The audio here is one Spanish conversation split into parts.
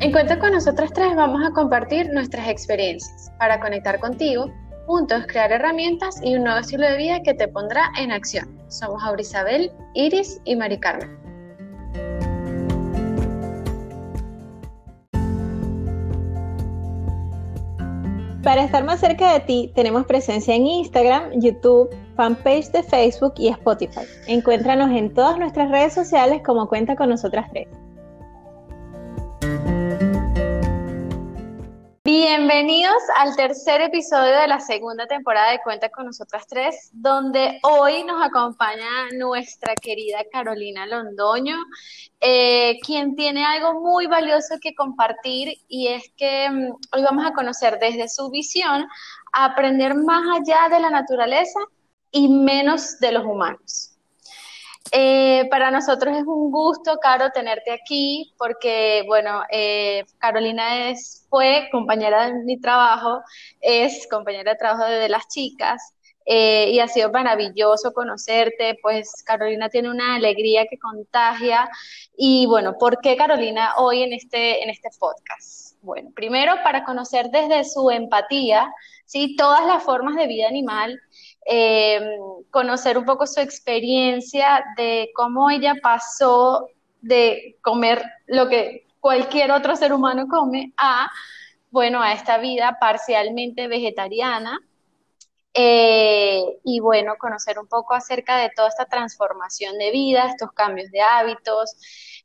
En Cuenta con nosotras tres vamos a compartir nuestras experiencias para conectar contigo, juntos crear herramientas y un nuevo estilo de vida que te pondrá en acción. Somos Aurisabel, Iris y Mari Carmen. Para estar más cerca de ti, tenemos presencia en Instagram, YouTube, fanpage de Facebook y Spotify. Encuéntranos en todas nuestras redes sociales como Cuenta con nosotras tres. Bienvenidos al tercer episodio de la segunda temporada de Cuenta con nosotras tres, donde hoy nos acompaña nuestra querida Carolina Londoño, eh, quien tiene algo muy valioso que compartir y es que mm, hoy vamos a conocer desde su visión a aprender más allá de la naturaleza y menos de los humanos. Eh, para nosotros es un gusto, Caro, tenerte aquí, porque, bueno, eh, Carolina es, fue compañera de mi trabajo, es compañera de trabajo de, las chicas, eh, y ha sido maravilloso conocerte, pues Carolina tiene una alegría que contagia. Y bueno, ¿por qué Carolina hoy en este, en este podcast? Bueno, primero para conocer desde su empatía, ¿sí? Todas las formas de vida animal eh, conocer un poco su experiencia de cómo ella pasó de comer lo que cualquier otro ser humano come a, bueno, a esta vida parcialmente vegetariana. Eh, y bueno, conocer un poco acerca de toda esta transformación de vida, estos cambios de hábitos,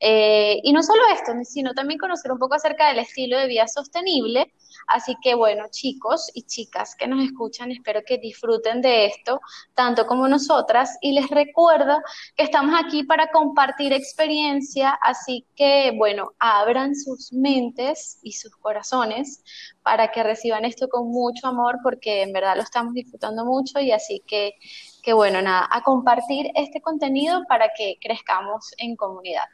eh, y no solo esto, sino también conocer un poco acerca del estilo de vida sostenible, Así que bueno, chicos y chicas que nos escuchan, espero que disfruten de esto, tanto como nosotras. Y les recuerdo que estamos aquí para compartir experiencia, así que bueno, abran sus mentes y sus corazones para que reciban esto con mucho amor, porque en verdad lo estamos disfrutando mucho y así que, que bueno, nada, a compartir este contenido para que crezcamos en comunidad.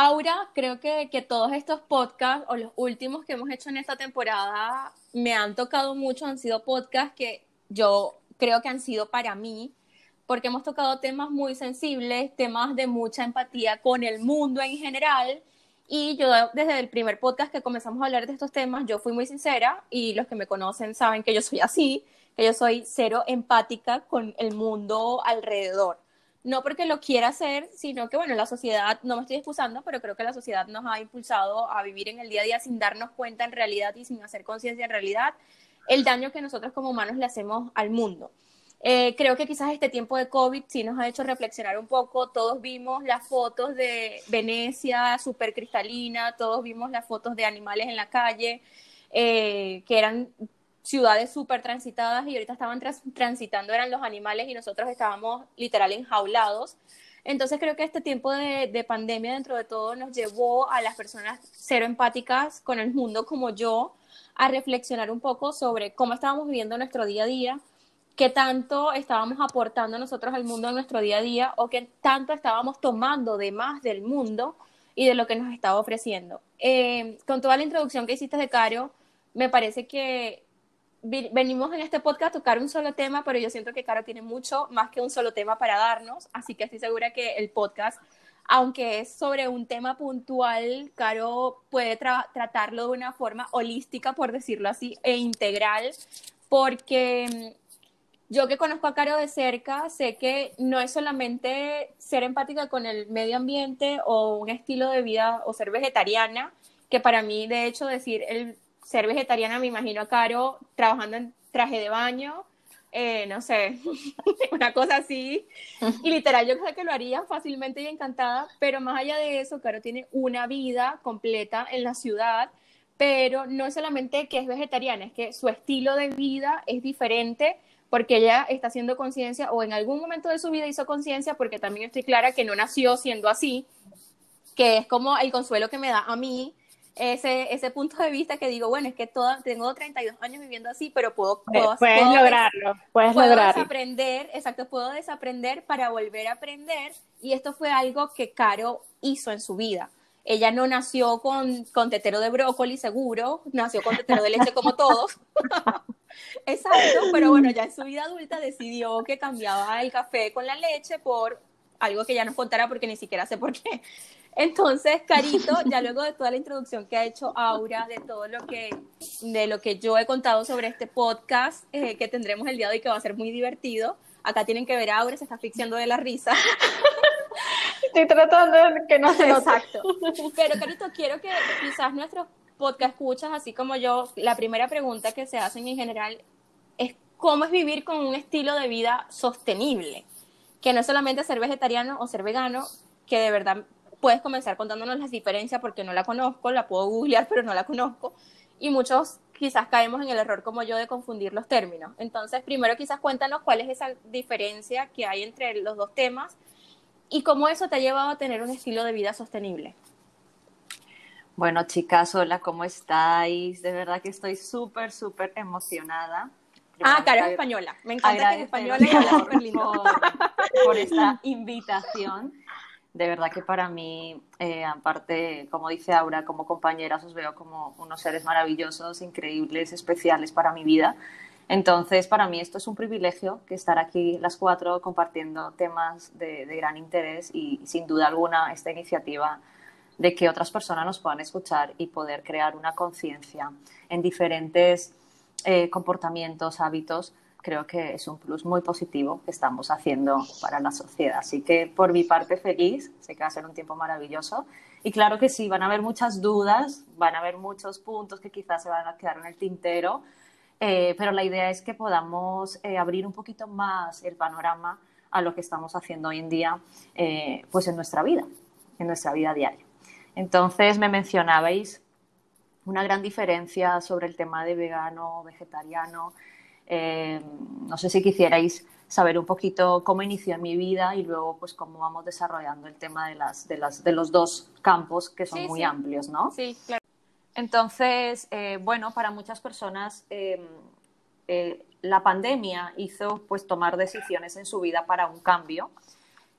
Aura, creo que, que, todos estos podcasts o los últimos que hemos hecho en esta temporada me han tocado mucho, han sido podcasts que yo creo que han sido para mí, porque hemos tocado temas muy sensibles, temas de mucha empatía con el mundo en general. Y yo desde el primer podcast que comenzamos a hablar de estos temas, yo fui muy sincera y los que me conocen saben que yo soy así, que yo soy cero empática con el mundo alrededor no porque lo quiera hacer, sino que, bueno, la sociedad, no me estoy excusando, pero creo que la sociedad nos ha impulsado a vivir en el día a día sin darnos cuenta en realidad y sin hacer conciencia en realidad el daño que nosotros como humanos le hacemos al mundo. Eh, creo que quizás este tiempo de COVID sí nos ha hecho reflexionar un poco. Todos vimos las fotos de Venecia súper cristalina, todos vimos las fotos de animales en la calle, eh, que eran ciudades súper transitadas y ahorita estaban transitando eran los animales y nosotros estábamos literal enjaulados. Entonces creo que este tiempo de, de, pandemia dentro de todo nos llevó a las personas cero empáticas con el mundo como yo a reflexionar un poco sobre cómo estábamos viviendo nuestro día a día, qué tanto estábamos aportando nosotros al mundo en nuestro día a día o qué tanto estábamos tomando de más del mundo y de lo que nos estaba ofreciendo. Eh, con toda la introducción que hiciste de Caro, me parece que venimos en este podcast a tocar un solo tema, pero yo siento que Caro tiene mucho más que un solo tema para darnos, así que estoy segura que el podcast, aunque es sobre un tema puntual, Caro puede tratarlo de una forma holística, por decirlo así, e integral, porque mm, yo que conozco a Caro de cerca, sé que no es solamente ser empática con el medio ambiente o un estilo de vida o ser vegetariana, que para mí, de hecho, decir el ser vegetariana, me imagino a Caro trabajando en traje de baño, eh, no sé, una cosa así. Y literal, yo creo que lo haría fácilmente y encantada, pero más allá de eso, Caro tiene una vida completa en la ciudad, pero no es solamente que es vegetariana, es que su estilo de vida es diferente porque ella está haciendo conciencia o en algún momento de su vida hizo conciencia, porque también estoy clara que no nació siendo así, que es como el consuelo que me da a mí ese, ese punto de vista que digo, bueno, es que toda, tengo 32 años viviendo así, pero puedo, puedo puedes lograrlo, puedes puedo lograrlo. desaprender, exacto, puedo desaprender para volver a aprender y esto fue algo que Caro hizo en su vida. Ella no nació con, con tetero de brócoli, seguro, nació con tetero de leche como todos. Exacto, pero bueno, ya en su vida adulta decidió que cambiaba el café con la leche por algo que ya nos contará porque ni siquiera sé por qué. Entonces, Carito, ya luego de toda la introducción que ha hecho Aura, de todo lo que, de lo que yo he contado sobre este podcast eh, que tendremos el día de hoy, que va a ser muy divertido, acá tienen que ver a Aura, se está asfixiando de la risa. Estoy tratando de que no se note. Exacto. Pero, Carito, quiero que quizás nuestros podcast escuchas, así como yo, la primera pregunta que se hacen en general es cómo es vivir con un estilo de vida sostenible, que no es solamente ser vegetariano o ser vegano, que de verdad puedes comenzar contándonos las diferencias porque no la conozco, la puedo googlear, pero no la conozco. Y muchos quizás caemos en el error como yo de confundir los términos. Entonces, primero quizás cuéntanos cuál es esa diferencia que hay entre los dos temas y cómo eso te ha llevado a tener un estilo de vida sostenible. Bueno, chicas, hola, ¿cómo estáis? De verdad que estoy súper, súper emocionada. ah, cara española. Me encanta que es española y habla súper lindo. Por, esta invitación. De verdad que para mí, eh, aparte, como dice Aura, como compañeras os veo como unos seres maravillosos, increíbles, especiales para mi vida. Entonces, para mí esto es un privilegio que estar aquí las cuatro compartiendo temas de, gran interés y sin duda alguna esta iniciativa de que otras personas nos puedan escuchar y poder crear una conciencia en diferentes eh, comportamientos, hábitos, creo que es un plus muy positivo que estamos haciendo para la sociedad. Así que por mi parte feliz, sé que va a ser un tiempo maravilloso. Y claro que sí, van a haber muchas dudas, van a haber muchos puntos que quizás se van a quedar en el tintero, eh, pero la idea es que podamos eh, abrir un poquito más el panorama a lo que estamos haciendo hoy en día pues en nuestra vida, en nuestra vida diaria. Entonces me mencionabais una gran diferencia sobre el tema de vegano, vegetariano. Eh, no sé si quisierais saber un poquito cómo inició mi vida y luego pues cómo vamos desarrollando el tema de, las, de, las, de los dos campos que son muy amplios, ¿no? Sí, claro. Entonces, eh, bueno, para muchas personas em, eh, la pandemia hizo pues tomar decisiones en su vida para un cambio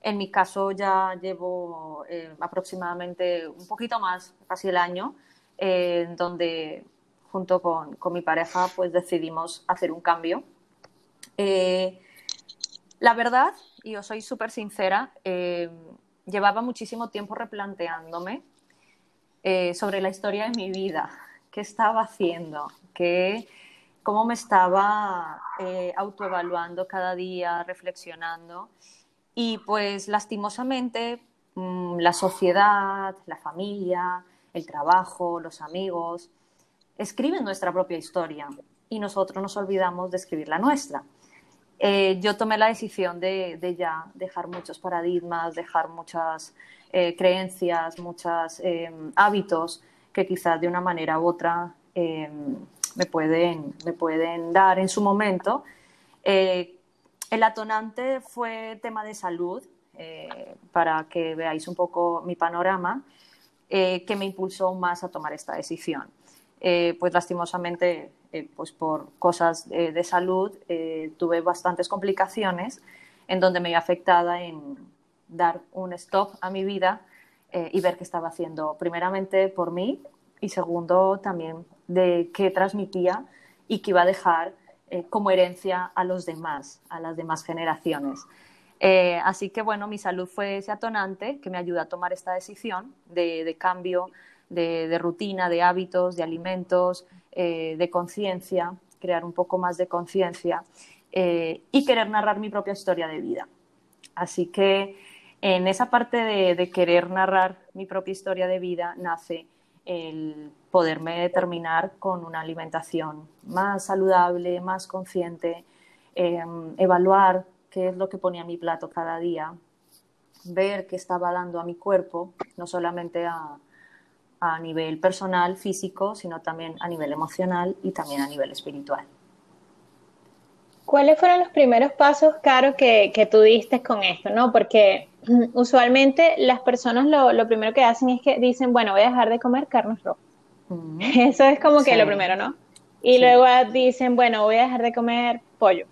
en mi caso ya llevo aproximadamente un poquito más, casi el año, donde junto con, mi pareja pues decidimos hacer un cambio. Eh, la verdad, y os soy súper sincera, llevaba muchísimo tiempo replanteándome sobre la historia de mi vida, qué estaba haciendo, qué, cómo me estaba autoevaluando cada día, reflexionando. Y pues lastimosamente mm, la sociedad, la familia, el trabajo, los amigos, escriben nuestra propia historia y nosotros nos olvidamos de escribir la nuestra. Eh, yo tomé la decisión de, ya dejar muchos paradigmas, dejar muchas eh, creencias, muchos em, hábitos que quizás de una manera u otra em, me, pueden, me pueden dar en su momento eh, el atonante fue tema de salud, para que veáis un poco mi panorama, que me impulsó más a tomar esta decisión. Eh, pues lastimosamente, pues por cosas de salud, tuve bastantes complicaciones en donde me vi afectada en dar un stop a mi vida y ver qué estaba haciendo, primeramente por mí y segundo también de qué transmitía y qué iba a dejar eh, como herencia a los demás, a las demás generaciones. Eh, así que bueno, mi salud fue ese atonante que me ayuda a tomar esta decisión de, cambio de, rutina, de hábitos, de alimentos, eh, de conciencia, crear un poco más de conciencia y querer narrar mi propia historia de vida. Así que en esa parte de querer narrar mi propia historia de vida nace el poderme determinar con una alimentación más saludable, más consciente, em, evaluar qué es lo que ponía en mi plato cada día, ver qué estaba dando a mi cuerpo, no solamente a, nivel personal, físico, sino también a nivel emocional y también a nivel espiritual. ¿Cuáles fueron los primeros pasos, Caro, que, que tú diste con esto? ¿no? Porque usualmente las personas lo, primero que hacen es que dicen, bueno, voy a dejar de comer carnes rojas. Eso es como que lo primero, ¿no? Y luego dicen, bueno, voy a dejar de comer pollo.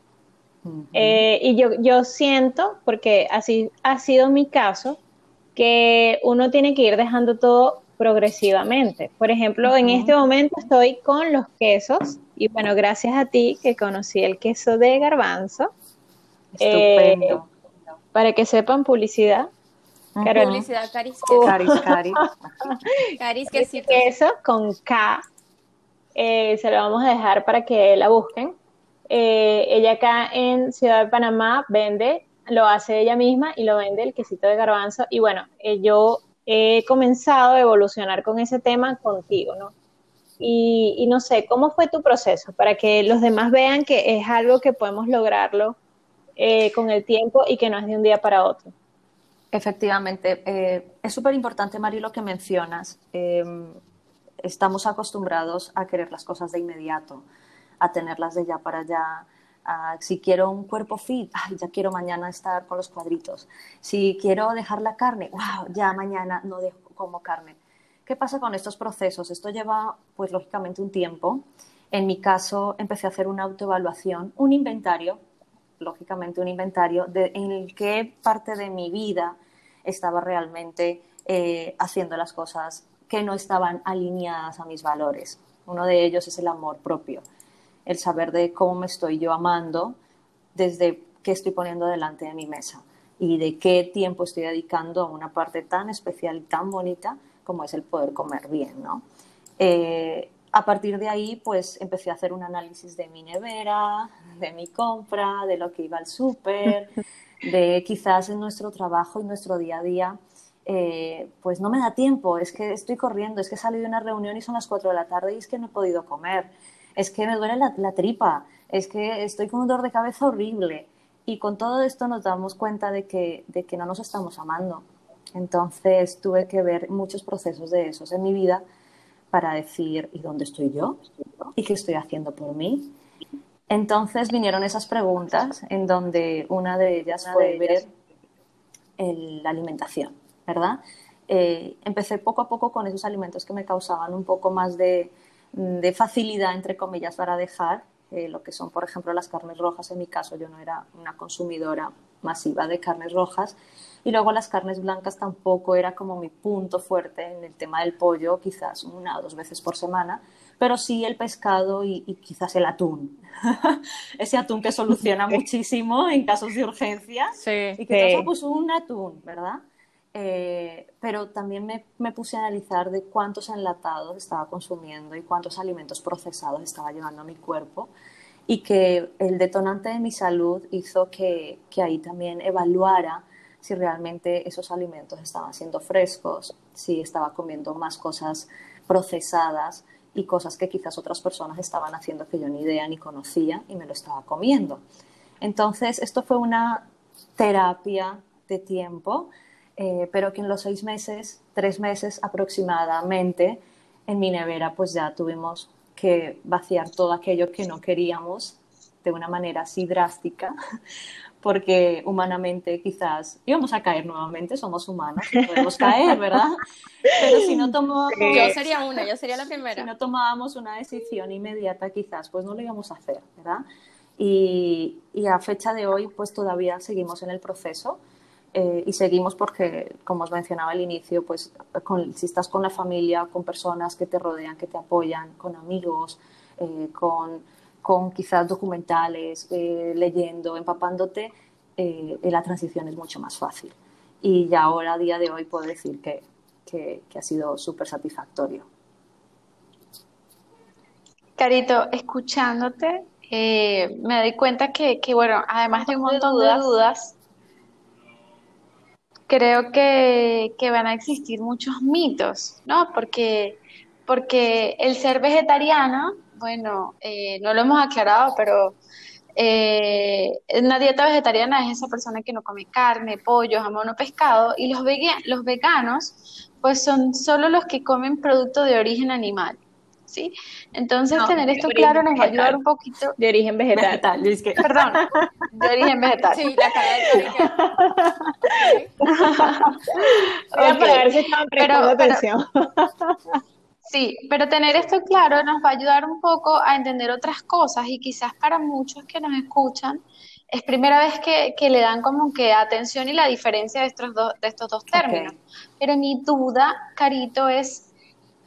Eh, y yo, yo siento, porque así ha sido mi caso, que uno tiene que ir dejando todo progresivamente. Por ejemplo, en este momento estoy con los quesos y bueno, gracias a ti que conocí el queso de garbanzo. Estupendo. Eh, para que sepan publicidad. Publicidad Caris. Caris, Caris. Caris, queso. Queso con K. Eh, se lo vamos a dejar para que la busquen. Eh, ella acá en Ciudad de Panamá vende, lo hace ella misma y lo vende el quesito de garbanzo. Y bueno, eh, yo he comenzado a evolucionar con ese tema contigo, ¿no? Y, no sé, ¿cómo fue tu proceso para que los demás vean que es algo que podemos lograrlo eh, con el tiempo y que no es de un día para otro? Efectivamente, eh, es súper importante, Mari, lo que mencionas. Em, estamos acostumbrados a querer las cosas de inmediato, a tenerlas de ya para allá. Si quiero un cuerpo fit, ya quiero mañana estar con los cuadritos. Si quiero dejar la carne, ya mañana no dejo como carne. ¿Qué pasa con estos procesos? Esto lleva, pues lógicamente, un tiempo. En mi caso, empecé a hacer una autoevaluación, un inventario, lógicamente un inventario, de en qué parte de mi vida estaba realmente eh, haciendo las cosas que no estaban alineadas a mis valores. Uno de ellos es el amor propio, el saber de cómo me estoy yo amando desde qué estoy poniendo delante de mi mesa y de qué tiempo estoy dedicando a una parte tan especial y tan bonita como es el poder comer bien, ¿no? Eh, a partir de ahí, pues empecé a hacer un análisis de mi nevera, de mi compra, de lo que iba al súper, de quizás en nuestro trabajo y nuestro día a día, eh, pues no me da tiempo, es que estoy corriendo, es que salí de una reunión y son las 4 de la tarde y es que no he podido comer, es que me duele la, tripa, es que estoy con un dolor de cabeza horrible. Y con todo esto nos damos cuenta de que, de que no nos estamos amando, entonces tuve que ver muchos procesos de esos en mi vida para decir, ¿y dónde estoy yo? ¿Y qué estoy haciendo por mí? Entonces vinieron esas preguntas en donde una de ellas fue ver la alimentación, ¿verdad? Eh, empecé poco a poco con esos alimentos que me causaban un poco más de, facilidad, entre comillas, para dejar, eh, lo que son, por ejemplo, las carnes rojas. En mi caso, yo no era una consumidora masiva de carnes rojas y luego las carnes blancas tampoco era como mi punto fuerte en el tema del pollo, quizás una o dos veces por semana, pero sí el pescado y, quizás el atún. Ese atún que soluciona muchísimo en casos de urgencia. Sí, y que pues un atún, ¿verdad? Eh, pero también me, puse a analizar de cuántos enlatados estaba consumiendo y cuántos alimentos procesados estaba llevando a mi cuerpo y que el detonante de mi salud hizo que ahí también evaluara si realmente esos alimentos estaban siendo frescos, si estaba comiendo más cosas procesadas y cosas que quizás otras personas estaban haciendo que yo ni idea ni conocía y me lo estaba comiendo. Entonces, esto fue una terapia de tiempo, eh, pero que en los seis meses, tres meses aproximadamente, en mi nevera pues ya tuvimos que vaciar todo aquello que no queríamos de una manera así drástica, porque humanamente quizás íbamos a caer nuevamente, somos humanos, podemos caer, ¿verdad? Pero si no tomábamos... Yo sería una, yo sería la primera. Si no tomábamos una decisión inmediata quizás, pues no lo íbamos a hacer, ¿verdad? Y, y a fecha de hoy, pues todavía seguimos en el proceso eh, y seguimos porque, como os mencionaba al inicio, pues si estás con la familia, con personas que te rodean, que te apoyan, con amigos, eh, con con quizás documentales, eh, leyendo, empapándote, eh, la transición es mucho más fácil. Y ya ahora, a día de hoy, puedo decir que, que, ha sido súper satisfactorio. Carito, escuchándote, eh, me doy cuenta que, que, bueno, además de un montón de dudas, creo que, van a existir muchos mitos, ¿no? Porque, porque el ser vegetariano bueno, eh, no lo hemos aclarado, pero eh, una dieta vegetariana es esa persona que no come carne, pollo, jamón o pescado, y los, los veganos, pues son solo los que comen producto de origen animal. ¿Sí? Entonces, tener esto claro nos va a ayudar un poquito. De origen vegetal. Perdón, de origen vegetal. Sí, la cara de okay. Si estaban prestando atención. Sí, pero tener esto claro nos va a ayudar un poco a entender otras cosas y quizás para muchos que nos escuchan es primera vez que, le dan como que atención y la diferencia de estos, dos, de estos dos términos. Pero mi duda, Carito, es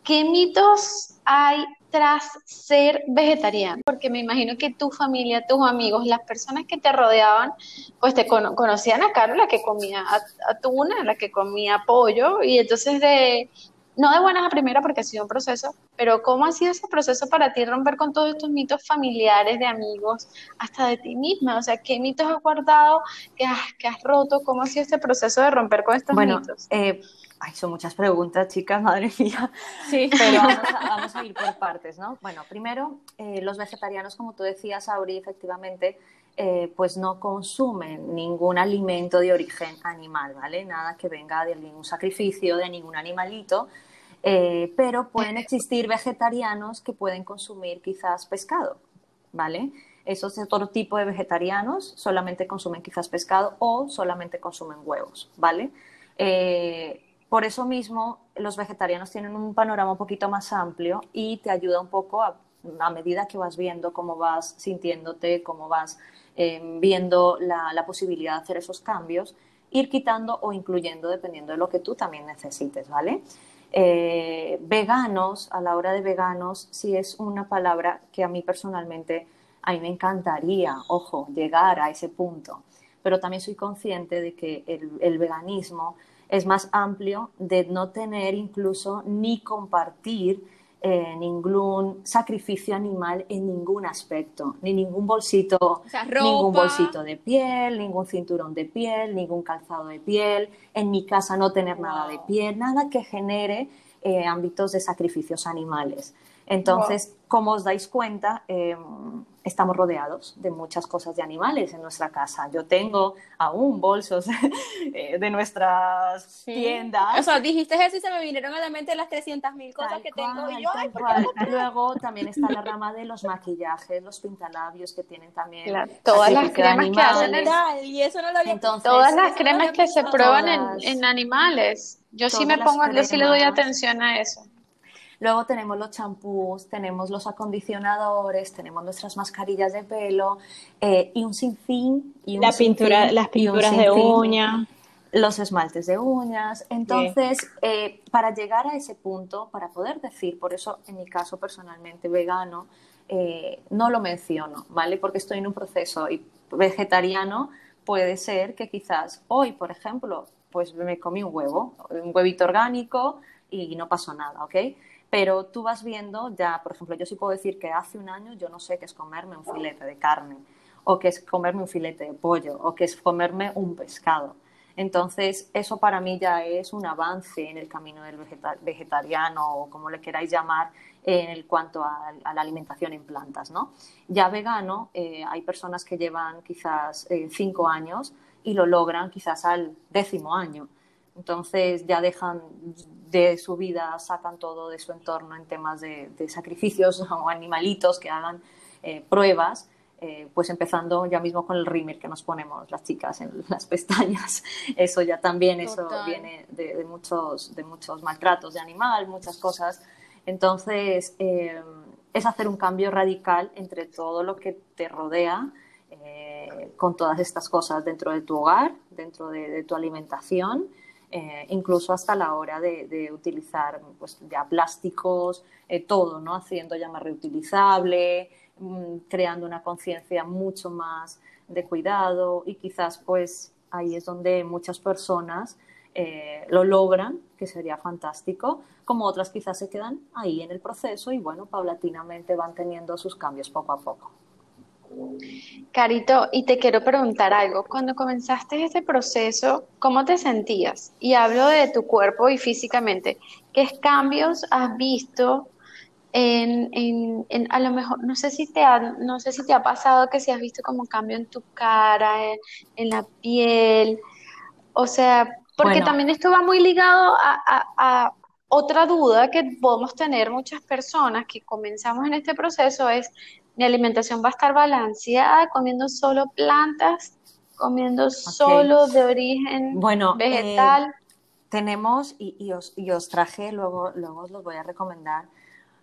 ¿qué mitos hay tras ser vegetariano? Porque me imagino que tu familia, tus amigos, las personas que te rodeaban, pues te conocían a Carla que comía atún, la que comía pollo, y entonces de, no de buenas a primeras porque ha sido un proceso, pero ¿cómo ha sido ese proceso para ti romper con todos estos mitos familiares, de amigos, hasta de ti misma? O sea, ¿qué mitos has guardado, que has, que has roto? ¿Cómo ha sido este proceso de romper con estos mitos? Eh, ay, son muchas preguntas, chicas, madre mía. Sí. Pero vamos a, ir por partes, ¿no? Bueno, primero, eh, los vegetarianos, como tú decías, Auri, efectivamente, eh, pues no consumen ningún alimento de origen animal, ¿vale? Nada que venga de ningún sacrificio, de ningún animalito, eh, pero pueden existir vegetarianos que pueden consumir quizás pescado, ¿vale? Esos otro tipo de vegetarianos solamente consumen quizás pescado o solamente consumen huevos, ¿vale? Eh, por eso mismo, los vegetarianos tienen un panorama un poquito más amplio y te ayuda un poco a, a medida que vas viendo cómo vas sintiéndote, cómo vas Em, viendo la, posibilidad de hacer esos cambios, ir quitando o incluyendo dependiendo de lo que tú también necesites, ¿vale? Eh, veganos, a la hora de veganos, sí es una palabra que a mí personalmente, a mí me encantaría, ojo, llegar a ese punto, pero también soy consciente de que el veganismo es más amplio de no tener incluso ni compartir eh, ningún sacrificio animal en ningún aspecto, ni ningún bolsito, ningún bolsito de piel, ningún cinturón de piel, ningún calzado de piel, en mi casa no tener nada de piel, nada que genere eh, ámbitos de sacrificios animales. Entonces, como os dais cuenta, em, estamos rodeados de muchas cosas de animales en nuestra casa. Yo tengo aún bolsos eh, de nuestras tiendas. O sea, dijiste eso y se me vinieron a la mente las 300.000 cosas que tengo. y yo, Luego también está la rama de los maquillajes, los pintalabios que tienen también. todas las cremas que hacen y eso no lo Entonces, Todas las cremas que se prueban en, en, animales. Yo sí me pongo, yo sí le doy atención a eso. Luego tenemos los champús, tenemos los acondicionadores, tenemos nuestras mascarillas de pelo eh, y un sinfín. Y La pintura, las pinturas de uña. Los esmaltes de uñas. Entonces, eh, para llegar a ese punto, para poder decir, por eso en mi caso personalmente vegano, eh, no lo menciono, ¿vale? Porque estoy en un proceso y vegetariano puede ser que quizás hoy, por ejemplo, pues me comí un huevo, un huevito orgánico y no pasó nada, ¿ok? Pero tú vas viendo, ya, por ejemplo, yo sí puedo decir que hace un año yo no sé qué es comerme un filete de carne, o qué es comerme un filete de pollo, o qué es comerme un pescado. Entonces, eso para mí ya es un avance en el camino del vegetariano o como le queráis llamar en cuanto a, la alimentación en plantas. ¿no? Ya vegano, eh, hay personas que llevan quizás eh, cinco años y lo logran quizás al décimo año. Entonces ya dejan de su vida, sacan todo de su entorno en temas de, sacrificios o animalitos que hagan eh, pruebas, eh, pues empezando ya mismo con el rímel que nos ponemos las chicas en las pestañas. Eso ya también, eso viene de, muchos, de muchos maltratos de animal, muchas cosas. Entonces, eh, es hacer un cambio radical entre todo lo que te rodea, con todas estas cosas dentro de tu hogar, dentro de tu alimentación eh, incluso hasta la hora de, utilizar pues, ya plásticos, eh, todo, ¿no? Haciendo ya más reutilizable, mm, creando una conciencia mucho más de cuidado y quizás pues ahí es donde muchas personas eh, lo logran, que sería fantástico, como otras quizás se quedan ahí en el proceso y bueno, paulatinamente van teniendo sus cambios poco a poco. Carito, y te quiero preguntar algo. Cuando comenzaste este proceso, ¿cómo te sentías? Y hablo de tu cuerpo y físicamente. ¿Qué cambios has visto en, en, a lo mejor, no sé si te ha, no sé si te ha pasado que si has visto como cambio en tu cara, en, la piel, o sea, porque también esto va muy ligado a, a otra duda que podemos tener muchas personas que comenzamos en este proceso es mi alimentación va a estar balanceada, comiendo solo plantas, comiendo solo de origen bueno, eh, vegetal. tenemos, y, os, traje, luego, luego os los voy a recomendar,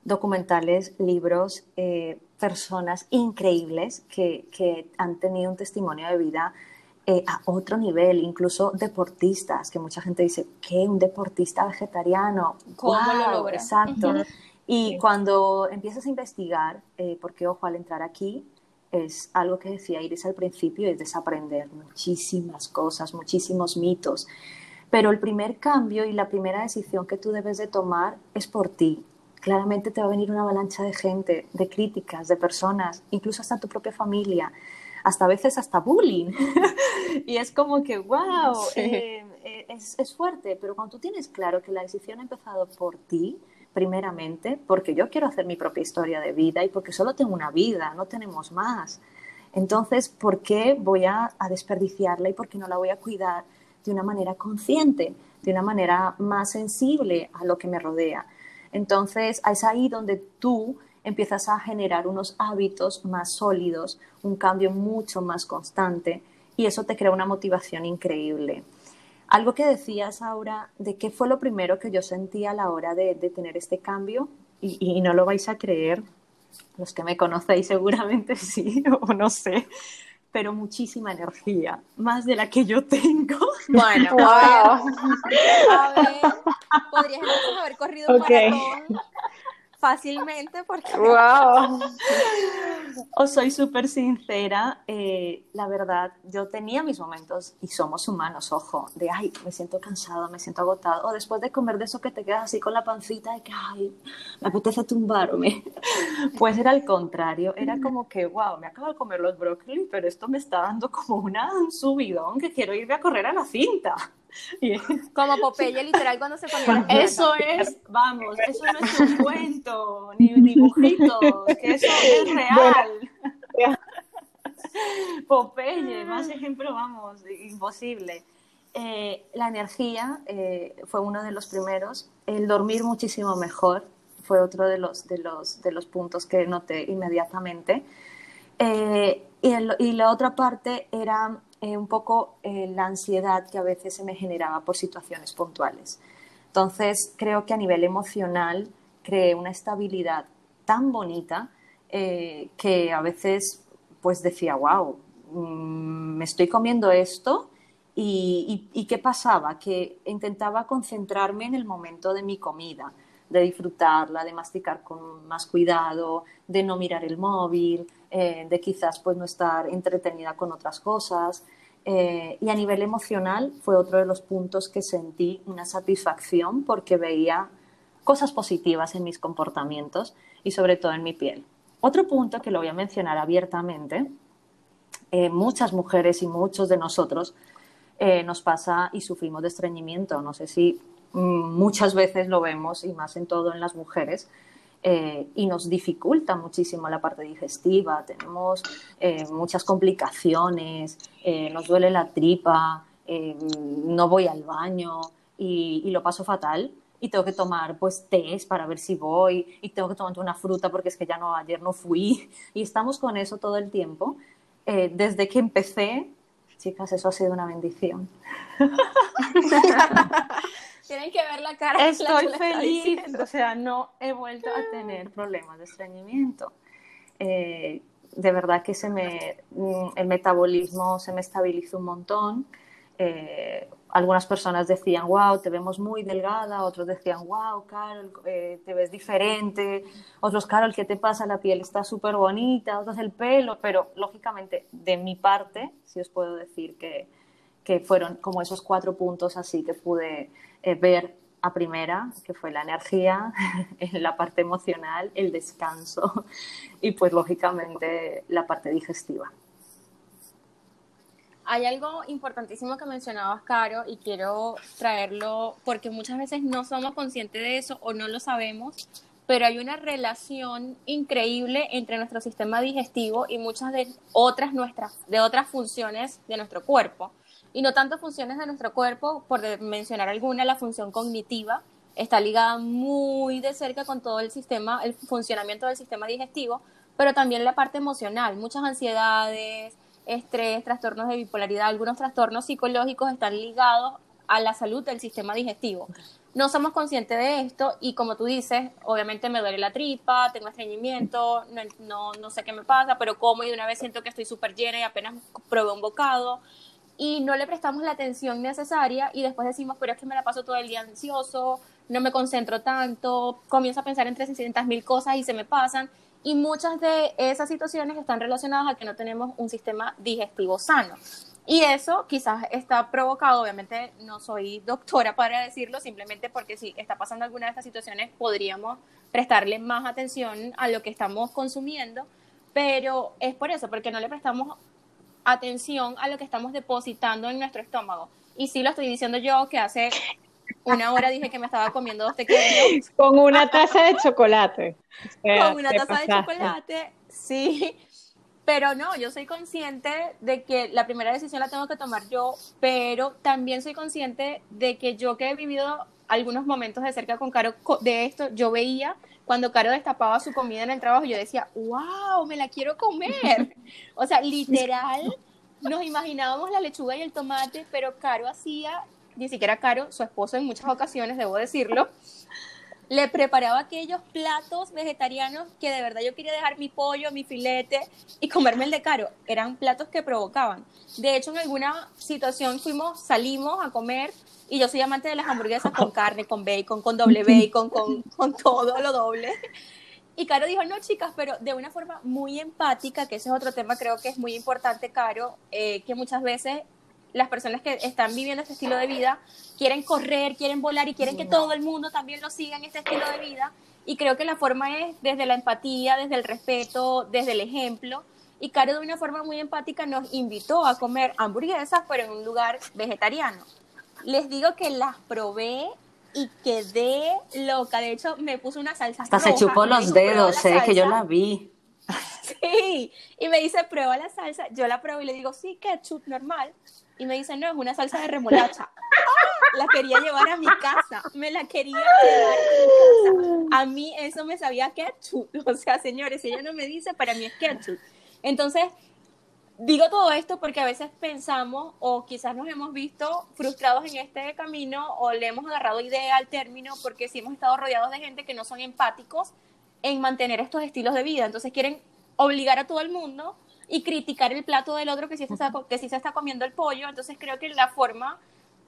documentales, libros, eh, personas increíbles que, han tenido un testimonio de vida eh, a otro nivel, incluso deportistas, que mucha gente dice, ¿qué? ¿Un deportista vegetariano? ¿Cómo lo logra? Exacto. Y cuando empiezas a investigar, eh, porque ojo, al entrar aquí, es algo que decía Iris al principio, es desaprender muchísimas cosas, muchísimos mitos. Pero el primer cambio y la primera decisión que tú debes de tomar es por ti. Claramente te va a venir una avalancha de gente, de críticas, de personas, incluso hasta tu propia familia, hasta a veces hasta bullying. y es como que, wow, eh, eh, es, es fuerte, pero cuando tú tienes claro que la decisión ha empezado por ti, primeramente porque yo quiero hacer mi propia historia de vida y porque solo tengo una vida, no tenemos más. Entonces, ¿por qué voy a, desperdiciarla y por qué no la voy a cuidar de una manera consciente, de una manera más sensible a lo que me rodea? Entonces, es ahí donde tú empiezas a generar unos hábitos más sólidos, un cambio mucho más constante y eso te crea una motivación increíble. Algo que decías ahora de qué fue lo primero que yo sentí a la hora de, tener este cambio, y, no lo vais a creer, los que me conocéis seguramente sí, o no sé, pero muchísima energía, más de la que yo tengo. Bueno, wow. a ver, a ver podrías haber corrido un maratón fácilmente porque... ¡Wow! Os soy súper sincera, eh, la verdad, yo tenía mis momentos, y somos humanos, ojo, de, ay, me siento cansada, me siento agotado, o después de comer de eso que te quedas así con la pancita, de que, ay, me apetece tumbarme. Pues era al contrario, era como que, wow, me acabo de comer los brócolis, pero esto me está dando como una, un subidón que quiero irme a correr a la cinta. Como Popeye, literal, cuando se ponía Eso es, vamos, eso no es un cuento, ni dibujitos, que eso es real. Popeye, más ejemplo, vamos, imposible. Eh, la energía eh, fue uno de los primeros, el dormir muchísimo mejor fue otro de los, de los, de los puntos que noté inmediatamente. Eh, y, y, la otra parte era eh, un poco eh, la ansiedad que a veces se me generaba por situaciones puntuales. Entonces, creo que a nivel emocional creé una estabilidad tan bonita eh, que a veces pues decía, wow, mm, me estoy comiendo esto y, y, qué pasaba, que intentaba concentrarme en el momento de mi comida, de disfrutarla, de masticar con más cuidado, de no mirar el móvil, eh, de quizás pues no estar entretenida con otras cosas. Eh, y a nivel emocional fue otro de los puntos que sentí una satisfacción porque veía cosas positivas en mis comportamientos y sobre todo en mi piel. Otro punto que lo voy a mencionar abiertamente, eh, muchas mujeres y muchos de nosotros nos pasa y sufrimos de estreñimiento. No sé si muchas veces lo vemos y más en todo en las mujeres, eh, y nos dificulta muchísimo la parte digestiva, tenemos eh, muchas complicaciones, eh, nos duele la tripa, no voy al baño y, lo paso fatal y tengo que tomar pues tés para ver si voy y tengo que tomar una fruta porque es que ya no ayer no fui y estamos con eso todo el tiempo. desde que empecé, chicas, eso ha sido una bendición. Tienen que ver la cara. Estoy feliz, o sea, no he vuelto a tener problemas de estreñimiento. Eh, de verdad que se me, mm, el metabolismo se me estabilizó un montón. Eh, algunas personas decían, wow, te vemos muy delgada, otros decían, wow, Carol, eh, te ves diferente, otros, Carol, ¿qué te pasa? La piel está súper bonita, otros el pelo, pero lógicamente de mi parte, sí os puedo decir que, que fueron como esos cuatro puntos así que pude eh, ver a primera, que fue la energía, la parte emocional, el descanso y pues lógicamente la parte digestiva. Hay algo importantísimo que mencionabas, Caro, y quiero traerlo porque muchas veces no somos conscientes de eso o no lo sabemos, pero hay una relación increíble entre nuestro sistema digestivo y muchas de otras nuestras de otras funciones de nuestro cuerpo y no tanto funciones de nuestro cuerpo, por mencionar alguna, la función cognitiva está ligada muy de cerca con todo el sistema, el funcionamiento del sistema digestivo, pero también la parte emocional, muchas ansiedades, estrés, trastornos de bipolaridad, algunos trastornos psicológicos están ligados a la salud del sistema digestivo. No somos conscientes de esto y como tú dices, obviamente me duele la tripa, tengo estreñimiento, no, no, no sé qué me pasa, pero como y de una vez siento que estoy súper llena y apenas probé un bocado, y no le prestamos la atención necesaria y después decimos, pero es que me la paso todo el día ansioso, no me concentro tanto, comienzo a pensar en 300 mil cosas y se me pasan. Y muchas de esas situaciones están relacionadas a que no tenemos un sistema digestivo sano. Y eso quizás está provocado, obviamente no soy doctora para decirlo, simplemente porque si está pasando alguna de estas situaciones podríamos prestarle más atención a lo que estamos consumiendo, pero es por eso, porque no le prestamos atención a lo que estamos depositando en nuestro estómago. Y sí lo estoy diciendo yo, que hace una hora dije que me estaba comiendo dos tequeños. Con una taza de chocolate. Con una taza de chocolate, sí. Pero no, yo soy consciente de que la primera decisión la tengo que tomar yo, pero también soy consciente de que yo que he vivido algunos momentos de cerca con Caro de esto, yo veía cuando Caro destapaba su comida en el trabajo, yo decía, wow, me la quiero comer. O sea, literal, nos imaginábamos la lechuga y el tomate, pero Caro hacía, ni siquiera Caro, su esposo en muchas ocasiones, debo decirlo, le preparaba aquellos platos vegetarianos que de verdad yo quería dejar mi pollo, mi filete y comerme el de caro. Eran platos que provocaban. De hecho, en alguna situación fuimos, salimos a comer y yo soy amante de las hamburguesas con carne, con bacon, con doble bacon, con, con todo lo doble. Y Caro dijo, no, chicas, pero de una forma muy empática, que ese es otro tema, creo que es muy importante, Caro, eh, que muchas veces las personas que están viviendo este estilo de vida quieren correr, quieren volar y quieren que todo el mundo también lo siga en este estilo de vida. Y creo que la forma es desde la empatía, desde el respeto, desde el ejemplo. Y Caro de una forma muy empática nos invitó a comer hamburguesas, pero en un lugar vegetariano. Les digo que las probé y quedé loca. De hecho, me puse una salsa Hasta se chupó los dedos, eh, que yo la vi. Sí, y me dice, prueba la salsa. Yo la pruebo y le digo, sí, ketchup normal. Y me dice, no, es una salsa de remolacha. La quería llevar a mi casa, me la quería llevar a mi casa. A mí eso me sabía ketchup. O sea, señores, si ella no me dice, para mí es ketchup. Entonces, digo todo esto porque a veces pensamos o quizás nos hemos visto frustrados en este camino o le hemos agarrado idea al término porque sí hemos estado rodeados de gente que no son empáticos en mantener estos estilos de vida. Entonces quieren obligar a todo el mundo y criticar el plato del otro que sí, se está, que sí se está comiendo el pollo. Entonces creo que la forma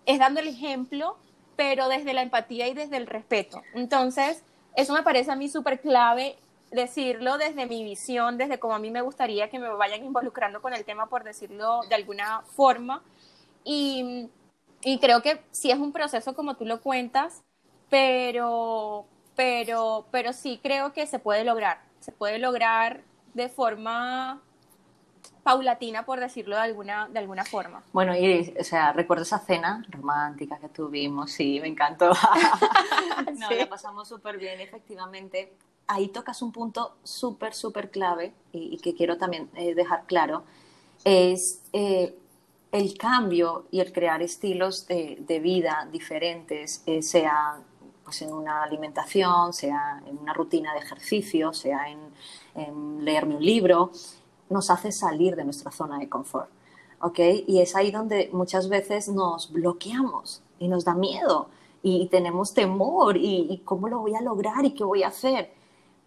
es dando el ejemplo, pero desde la empatía y desde el respeto. Entonces, eso me parece a mí súper clave decirlo desde mi visión, desde cómo a mí me gustaría que me vayan involucrando con el tema, por decirlo de alguna forma. Y, y creo que sí es un proceso como tú lo cuentas, pero, pero, pero sí creo que se puede lograr. Se puede lograr de forma paulatina, por decirlo de alguna, de alguna forma. Bueno, y o sea, recuerdo esa cena romántica que tuvimos, sí, me encantó. no, la pasamos súper bien, efectivamente. Ahí tocas un punto súper, súper clave y, que quiero también eh, dejar claro, es eh, el cambio y el crear estilos de, de vida diferentes, eh, sea pues en una alimentación, sea en una rutina de ejercicio, sea en, en leerme un libro, nos hace salir de nuestra zona de confort. ¿ok? Y es ahí donde muchas veces nos bloqueamos y nos da miedo y, tenemos temor y, cómo lo voy a lograr y qué voy a hacer.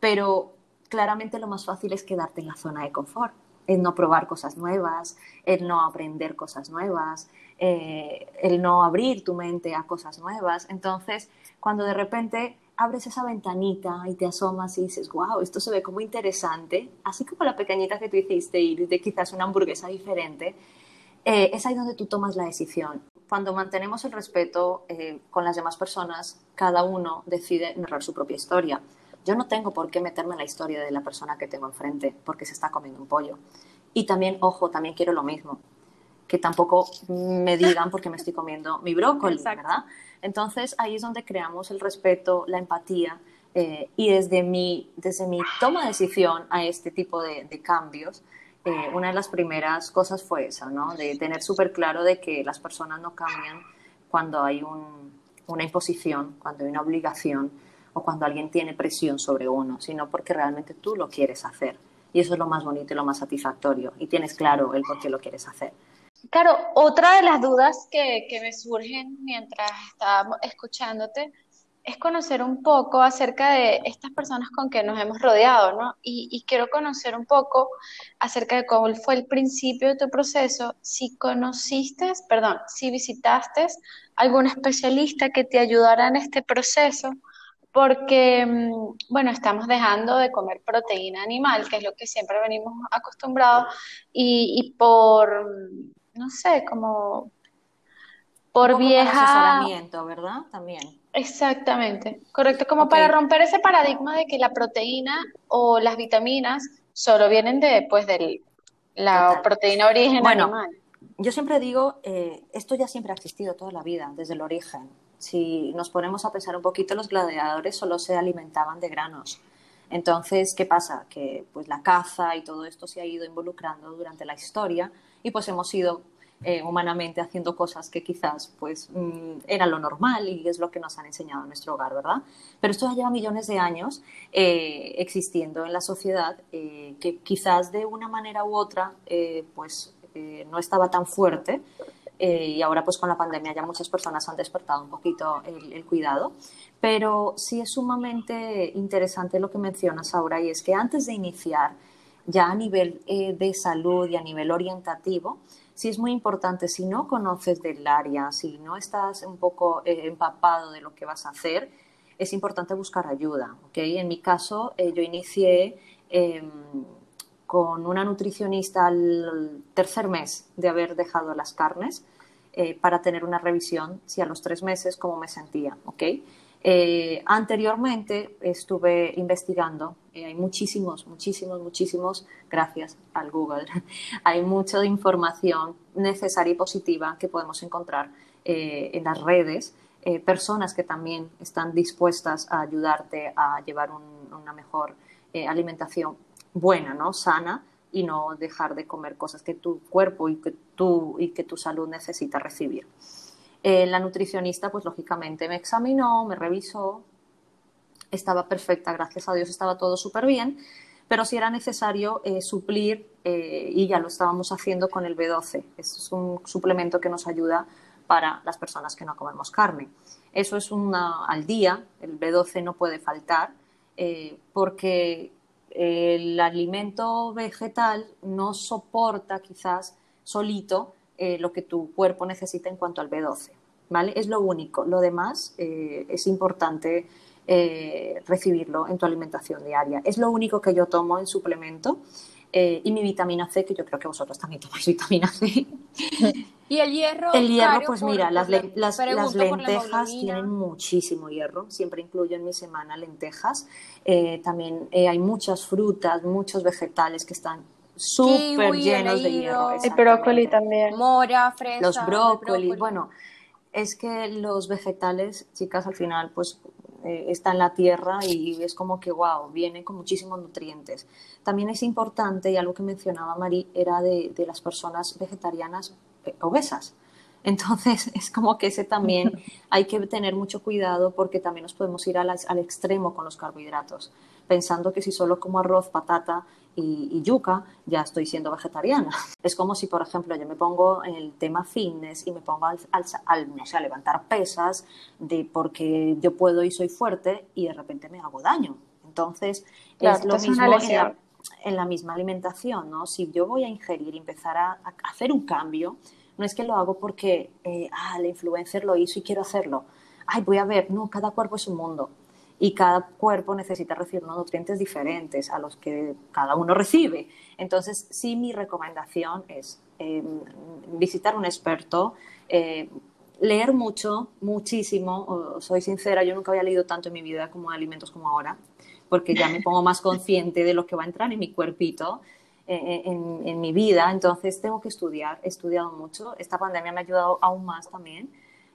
Pero claramente lo más fácil es quedarte en la zona de confort, el no probar cosas nuevas, el no aprender cosas nuevas, eh, el no abrir tu mente a cosas nuevas. Entonces, cuando de repente abres esa ventanita y te asomas y dices, wow, esto se ve como interesante, así como la pequeñita que tú hiciste y de quizás una hamburguesa diferente, eh, es ahí donde tú tomas la decisión. Cuando mantenemos el respeto eh, con las demás personas, cada uno decide narrar su propia historia. Yo no tengo por qué meterme en la historia de la persona que tengo enfrente porque se está comiendo un pollo. Y también, ojo, también quiero lo mismo, que tampoco me digan porque me estoy comiendo mi brócoli, ¿verdad? Entonces ahí es donde creamos el respeto, la empatía eh, y desde mi, desde mi toma de decisión a este tipo de, cambios, eh, una de las primeras cosas fue esa, ¿no? De tener súper claro de que las personas no cambian cuando hay una imposición, cuando hay una obligación o cuando alguien tiene presión sobre uno, sino porque realmente tú lo quieres hacer. Y eso es lo más bonito y lo más satisfactorio. Y tienes claro el por qué lo quieres hacer. Claro, otra de las dudas que, me surgen mientras estábamos escuchándote es conocer un poco acerca de estas personas con que nos hemos rodeado, ¿no? Y, quiero conocer un poco acerca de cómo fue el principio de tu proceso, si conociste, perdón, si visitaste algún especialista que te ayudara en este proceso, porque, mm, bueno, estamos dejando de comer proteína animal, que es lo que siempre venimos acostumbrados, y, y por, no sé, como por vieja... asesoramiento, ¿verdad? También. Exactamente, correcto, como para romper ese paradigma de que la proteína o las vitaminas solo vienen de, pues, de la proteína origen animal. Yo siempre digo, eh, esto ya siempre ha existido toda la vida, desde el origen. Si nos ponemos a pensar un poquito, los gladiadores solo se alimentaban de granos. Entonces, ¿qué pasa? Que pues la caza y todo esto se ha ido involucrando durante la historia y pues hemos ido eh, humanamente haciendo cosas que quizás pues mm, era lo normal y es lo que nos han enseñado en nuestro hogar, ¿verdad? Pero esto ya lleva millones de años eh, existiendo en la sociedad eh, que quizás de una manera u otra pues no estaba tan fuerte y ahora pues con la pandemia ya muchas personas han despertado un poquito el, el, cuidado. Pero sí es sumamente interesante lo que mencionas ahora y es que antes de iniciar ya a nivel de salud y a nivel orientativo, sí es muy importante, si no conoces del área, si no estás un poco eh, empapado de lo que vas a hacer, es importante buscar ayuda. ¿okay? En mi caso, eh, yo inicié em, con una nutricionista al tercer mes de haber dejado las carnes eh, para tener una revisión, si a los tres meses, cómo me sentía. ¿okay? Eh, anteriormente estuve investigando, eh, hay muchísimos, muchísimos, muchísimos, gracias al Google, hay mucha información necesaria y positiva que podemos encontrar eh, en las redes, personas que también están dispuestas a ayudarte a llevar una mejor alimentación buena, ¿no? sana, y no dejar de comer cosas que tu cuerpo y que, tú, y que tu salud necesita recibir. Eh, la nutricionista, pues lógicamente me examinó, me revisó, estaba perfecta, gracias a Dios estaba todo súper bien, pero si era necesario eh, suplir, eh, y ya lo estábamos haciendo con el B12. Es un suplemento que nos ayuda para las personas que no comemos carne. Eso es una al día, el B12 no puede faltar, porque el alimento vegetal no soporta quizás solito eh, lo que tu cuerpo necesita en cuanto al B12. ¿vale? Es lo único. Lo demás eh, es importante eh, recibirlo en tu alimentación diaria. Es lo único que yo tomo en suplemento. y mi vitamina C, que yo creo que vosotros también tomáis vitamina C. ¿Y el hierro? El hierro, pues mira, las, las, lentejas tienen muchísimo hierro. Siempre incluyo en mi semana lentejas. también hay muchas frutas, muchos vegetales que están súper llenos de hierro. El brócoli también. Mora, fresa. Los brócolis, bueno, es que los vegetales, chicas, al final, pues eh, está en la tierra y es como que, wow, viene con muchísimos nutrientes. También es importante, y algo que mencionaba Marí, era de, las personas vegetarianas eh, obesas. Entonces, es como que ese también hay que tener mucho cuidado porque también nos podemos ir al extremo con los carbohidratos, pensando que si solo como arroz, patata y, yuca, ya estoy siendo vegetariana. Es como si, por ejemplo, yo me pongo en el tema fitness y me pongo al, no sé, a levantar pesas de porque yo puedo y soy fuerte y de repente me hago daño. Entonces, es lo mismo en la, misma alimentación, ¿no? Si yo voy a ingerir y empezar a, hacer un cambio, no es que lo hago porque, eh, ah, el influencer lo hizo y quiero hacerlo. Ay, voy a ver, no, cada cuerpo es un mundo y cada cuerpo necesita recibir nutrientes diferentes a los que cada uno recibe. Entonces, sí, mi recomendación es em, visitar un experto, eh, leer mucho, muchísimo. soy sincera, yo nunca había leído tanto en mi vida como alimentos como ahora, porque ya me pongo más consciente de lo que va a entrar en mi cuerpito. Eh, eh, en mi vida, entonces tengo que estudiar, he estudiado mucho, esta pandemia me ha ayudado aún más también,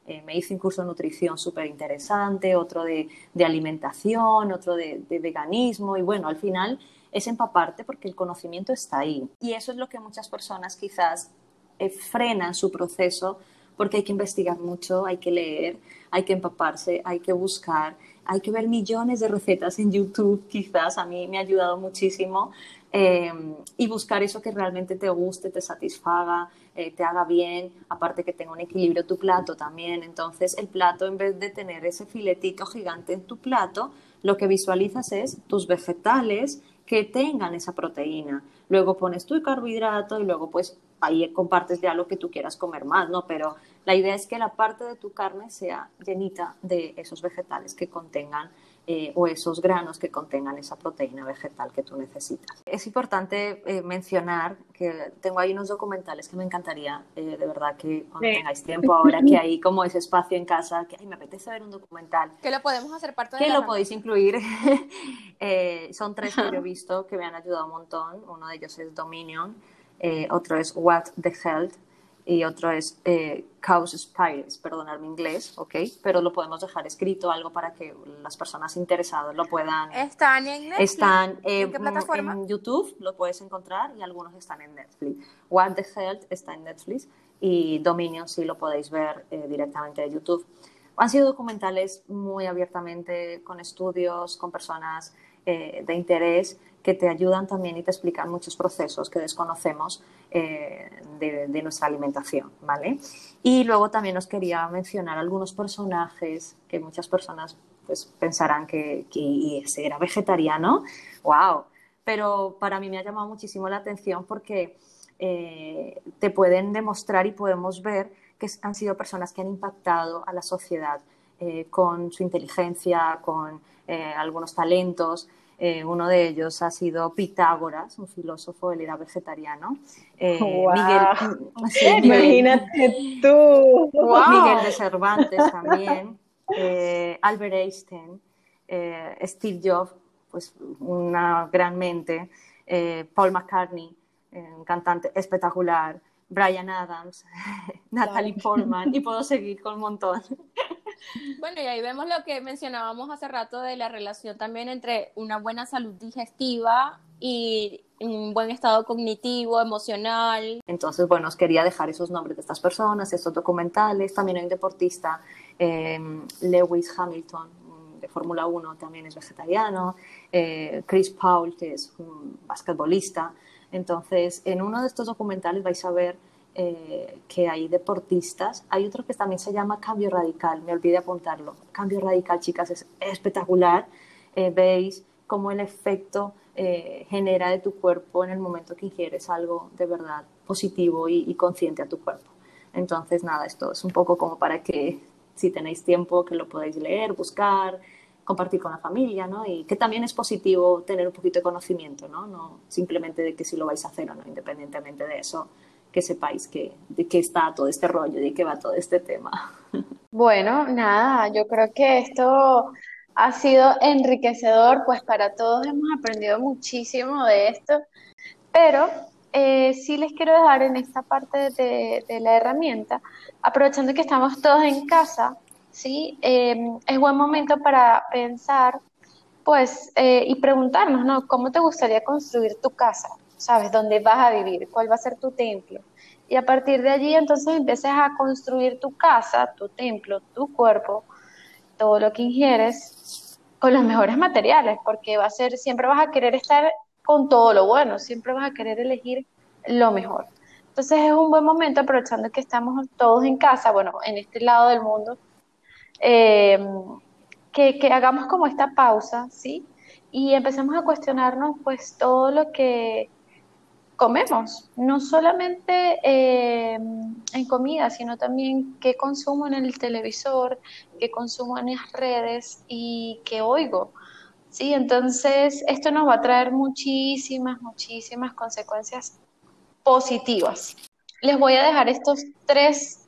eh, me hice un curso de nutrición súper interesante, otro de, alimentación, otro de, veganismo y bueno, al final es empaparte porque el conocimiento está ahí. Y eso es lo que muchas personas quizás eh, frenan su proceso porque hay que investigar mucho, hay que leer, hay que empaparse, hay que buscar, hay que ver millones de recetas en YouTube, quizás a mí me ha ayudado muchísimo, eh, y buscar eso que realmente te guste, te satisfaga, eh, te haga bien, aparte que tenga un equilibrio tu plato también. Entonces el plato, en vez de tener ese filetito gigante en tu plato, lo que visualizas es tus vegetales que tengan esa proteína. Luego pones tu carbohidrato y luego pues ahí compartes ya lo que tú quieras comer más, ¿no? Pero la idea es que la parte de tu carne sea llenita de esos vegetales que contengan eh, o esos granos que contengan esa proteína vegetal que tú necesitas. Es importante eh, mencionar que tengo ahí unos documentales que me encantaría, eh, de verdad, que cuando tengáis tiempo ahora, que hay como ese espacio en casa, que me apetece ver un documental. Que lo podemos hacer parte de Que lo podéis incluir. son tres que yo he visto que me han ayudado un montón. Uno de ellos es Dominion, otro es What the Health, y otro es eh, Chaos Spirits, perdonad mi inglés, ¿ok? Pero lo podemos dejar escrito algo para que las personas interesadas lo puedan... ¿Están en Netflix? Están ¿En qué plataforma? en YouTube, lo puedes encontrar, y algunos están en Netflix. What the Health está en Netflix y Dominion sí lo podéis ver eh, directamente de YouTube. Han sido documentales muy abiertamente, con estudios, con personas eh, de interés que te ayudan también y te explican muchos procesos que desconocemos eh, de, nuestra alimentación, ¿vale? Y luego también os quería mencionar algunos personajes que muchas personas pues pensarán que, que ese era vegetariano, wow, pero para mí me ha llamado muchísimo la atención porque eh, te pueden demostrar y podemos ver que han sido personas que han impactado a la sociedad eh, con su inteligencia, con algunos talentos, eh, uno de ellos ha sido Pitágoras, un filósofo, él era vegetariano. Eh, Miguel, Imagínate tú. Miguel de Cervantes también. Eh, Albert Einstein, Steve Jobs, pues una gran mente. Paul McCartney, un cantante espectacular. Brian Adams, Natalie Portman, y puedo seguir con un montón. Bueno, y ahí vemos lo que mencionábamos hace rato de la relación también entre una buena salud digestiva y un buen estado cognitivo, emocional. Entonces, bueno, os quería dejar esos nombres de estas personas, estos documentales. También hay un deportista, em, Lewis Hamilton, de Fórmula 1, también es vegetariano. Eh, Chris Paul, que es un basquetbolista. Entonces, en uno de estos documentales vais a ver eh, que hay deportistas. Hay otro que también se llama Cambio Radical, me olvidé apuntarlo. Cambio Radical, chicas, es espectacular. Eh, veis cómo el efecto eh, genera de tu cuerpo en el momento que ingieres algo de verdad positivo y, consciente a tu cuerpo. Entonces, nada, esto es un poco como para que si tenéis tiempo que lo podáis leer, buscar, compartir con la familia, ¿no? Y que también es positivo tener un poquito de conocimiento, ¿no? No simplemente de que si lo vais a hacer o no, independientemente de eso, que sepáis que, de qué está todo este rollo, de qué va todo este tema. Bueno, nada, yo creo que esto ha sido enriquecedor, pues para todos hemos aprendido muchísimo de esto, pero eh, sí les quiero dejar en esta parte de, la herramienta, aprovechando que estamos todos en casa, ¿sí? Em, es buen momento para pensar, pues, eh, y preguntarnos, ¿no? ¿Cómo te gustaría construir tu casa? ¿Sabes? ¿Dónde vas a vivir? ¿Cuál va a ser tu templo? Y a partir de allí entonces empiezas a construir tu casa, tu templo, tu cuerpo, todo lo que ingieres con los mejores materiales, porque va a ser, siempre vas a querer estar con todo lo bueno, siempre vas a querer elegir lo mejor. Entonces es un buen momento, aprovechando que estamos todos en casa, bueno, en este lado del mundo, eh, que, que hagamos como esta pausa, ¿sí? Y empecemos a cuestionarnos pues todo lo que comemos, no solamente eh, en comida, sino también qué consumo en el televisor, qué consumo en las redes y qué oigo. Sí, entonces esto nos va a traer muchísimas, muchísimas consecuencias positivas. Les voy a dejar estos tres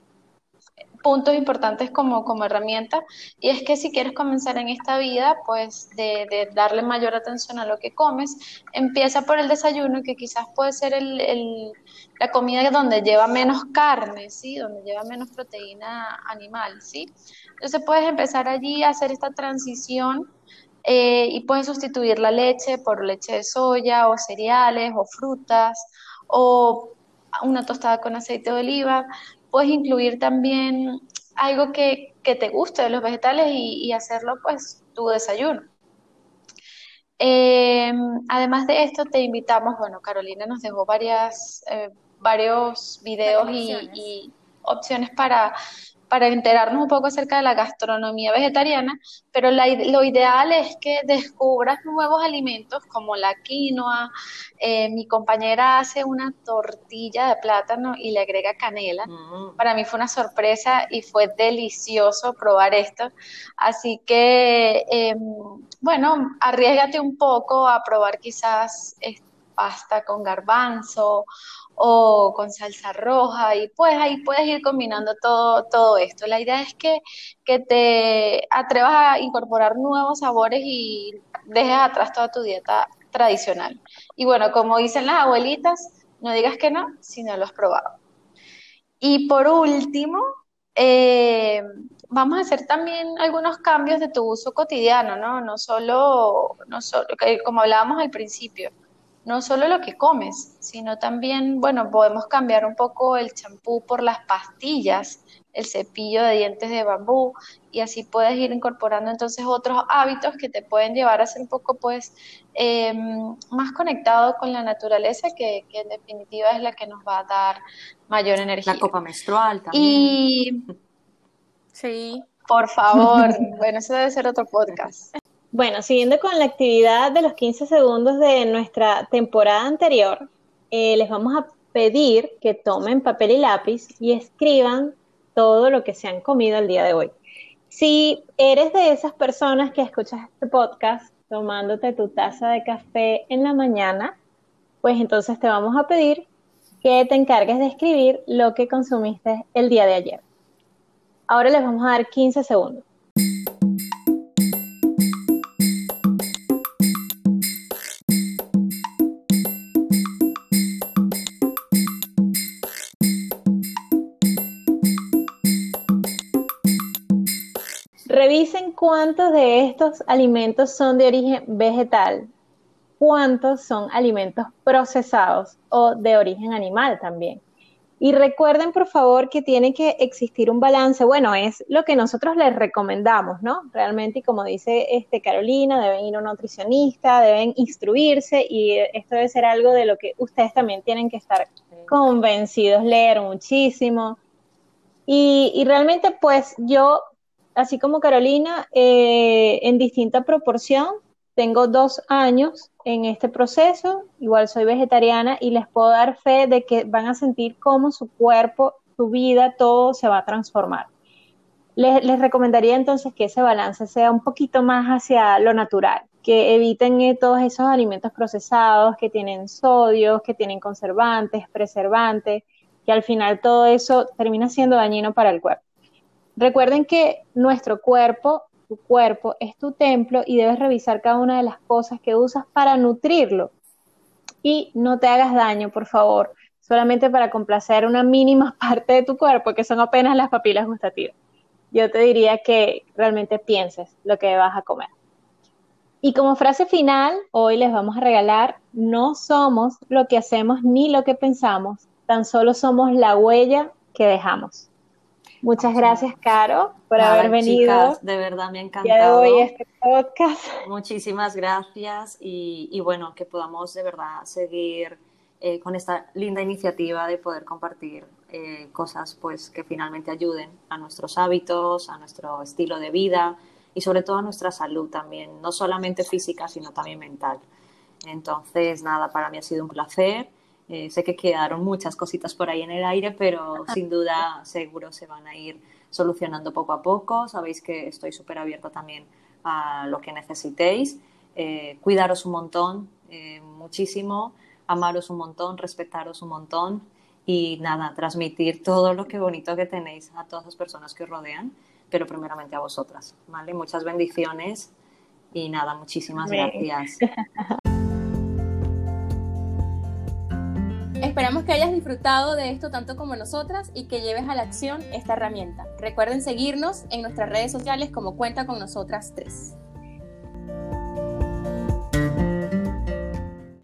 puntos importantes como, como herramienta y es que si quieres comenzar en esta vida, pues de, darle mayor atención a lo que comes, empieza por el desayuno que quizás puede ser el, la comida donde lleva menos carne, ¿sí? Donde lleva menos proteína animal, ¿sí? Entonces puedes empezar allí a hacer esta transición eh, y puedes sustituir la leche por leche de soya o cereales o frutas o una tostada con aceite de oliva, puedes incluir también algo que, te guste de los vegetales y, hacerlo pues tu desayuno. Eh, además de esto, te invitamos, bueno, Carolina nos dejó varias, eh, varios videos y, opciones para, para enterarnos un poco acerca de la gastronomía vegetariana, pero lo ideal es que descubras nuevos alimentos como la quinoa. Eh, mi compañera hace una tortilla de plátano y le agrega canela. Mm. Para mí fue una sorpresa y fue delicioso probar esto. Así que, em, bueno, arriesgate un poco a probar quizás pasta con garbanzo o con salsa roja y pues ahí puedes ir combinando todo, todo esto. La idea es que, que te atrevas a incorporar nuevos sabores y dejes atrás toda tu dieta tradicional. Y bueno, como dicen las abuelitas, no digas que no si no lo has probado. Y por último, eh, vamos a hacer también algunos cambios de tu uso cotidiano, ¿no? No solo, no solo como hablábamos al principio, no solo lo que comes, sino también, bueno, podemos cambiar un poco el champú por las pastillas, el cepillo de dientes de bambú y así puedes ir incorporando entonces otros hábitos que te pueden llevar a ser un poco pues em, más conectado con la naturaleza que, que, en definitiva es la que nos va a dar mayor energía. La copa menstrual también. Y sí, por favor, bueno, eso debe ser otro podcast. Bueno, siguiendo con la actividad de los 15 segundos de nuestra temporada anterior, eh, les vamos a pedir que tomen papel y lápiz y escriban todo lo que se han comido el día de hoy. Si eres de esas personas que escuchas este podcast tomándote tu taza de café en la mañana, pues entonces te vamos a pedir que te encargues de escribir lo que consumiste el día de ayer. Ahora les vamos a dar 15 segundos. Revisen cuántos de estos alimentos son de origen vegetal, cuántos son alimentos procesados o de origen animal también. Y recuerden, por favor, que tiene que existir un balance. Bueno, es lo que nosotros les recomendamos, ¿no? Realmente, y como dice este Carolina, deben ir a un nutricionista, deben instruirse y esto debe ser algo de lo que ustedes también tienen que estar convencidos, leer muchísimo. Y realmente, pues yo así como Carolina, eh, en distinta proporción. Tengo dos años en este proceso, igual soy vegetariana y les puedo dar fe de que van a sentir cómo su cuerpo, su vida, todo se va a transformar. Les, recomendaría entonces que ese balance sea un poquito más hacia lo natural, que eviten eh, todos esos alimentos procesados que tienen sodio, que tienen conservantes, preservantes, que al final todo eso termina siendo dañino para el cuerpo. Recuerden que nuestro cuerpo, tu cuerpo, es tu templo y debes revisar cada una de las cosas que usas para nutrirlo. Y no te hagas daño, por favor, solamente para complacer una mínima parte de tu cuerpo, que son apenas las papilas gustativas. Yo te diría que realmente pienses lo que vas a comer. Y como frase final, hoy les vamos a regalar, no somos lo que hacemos ni lo que pensamos, tan solo somos la huella que dejamos. Muchas gracias, Caro, por haber venido. de verdad me ha encantado. hoy este podcast. Muchísimas gracias y, bueno, que podamos de verdad seguir eh, con esta linda iniciativa de poder compartir eh, cosas pues que finalmente ayuden a nuestros hábitos, a nuestro estilo de vida y sobre todo a nuestra salud también, no solamente física, sino también mental. Entonces, nada, para mí ha sido un placer eh, sé que quedaron muchas cositas por ahí en el aire, pero sin duda seguro se van a ir solucionando poco a poco. Sabéis que estoy súper abierta también a lo que necesitéis. Eh, cuidaros un montón, eh, muchísimo, amaros un montón, respetaros un montón y nada, transmitir todo lo que bonito que tenéis a todas las personas que os rodean, pero primeramente a vosotras. ¿vale? Muchas bendiciones y nada, muchísimas gracias. Esperamos que hayas disfrutado de esto tanto como nosotras y que lleves a la acción esta herramienta. Recuerden seguirnos en nuestras redes sociales como Cuenta con Nosotras 3.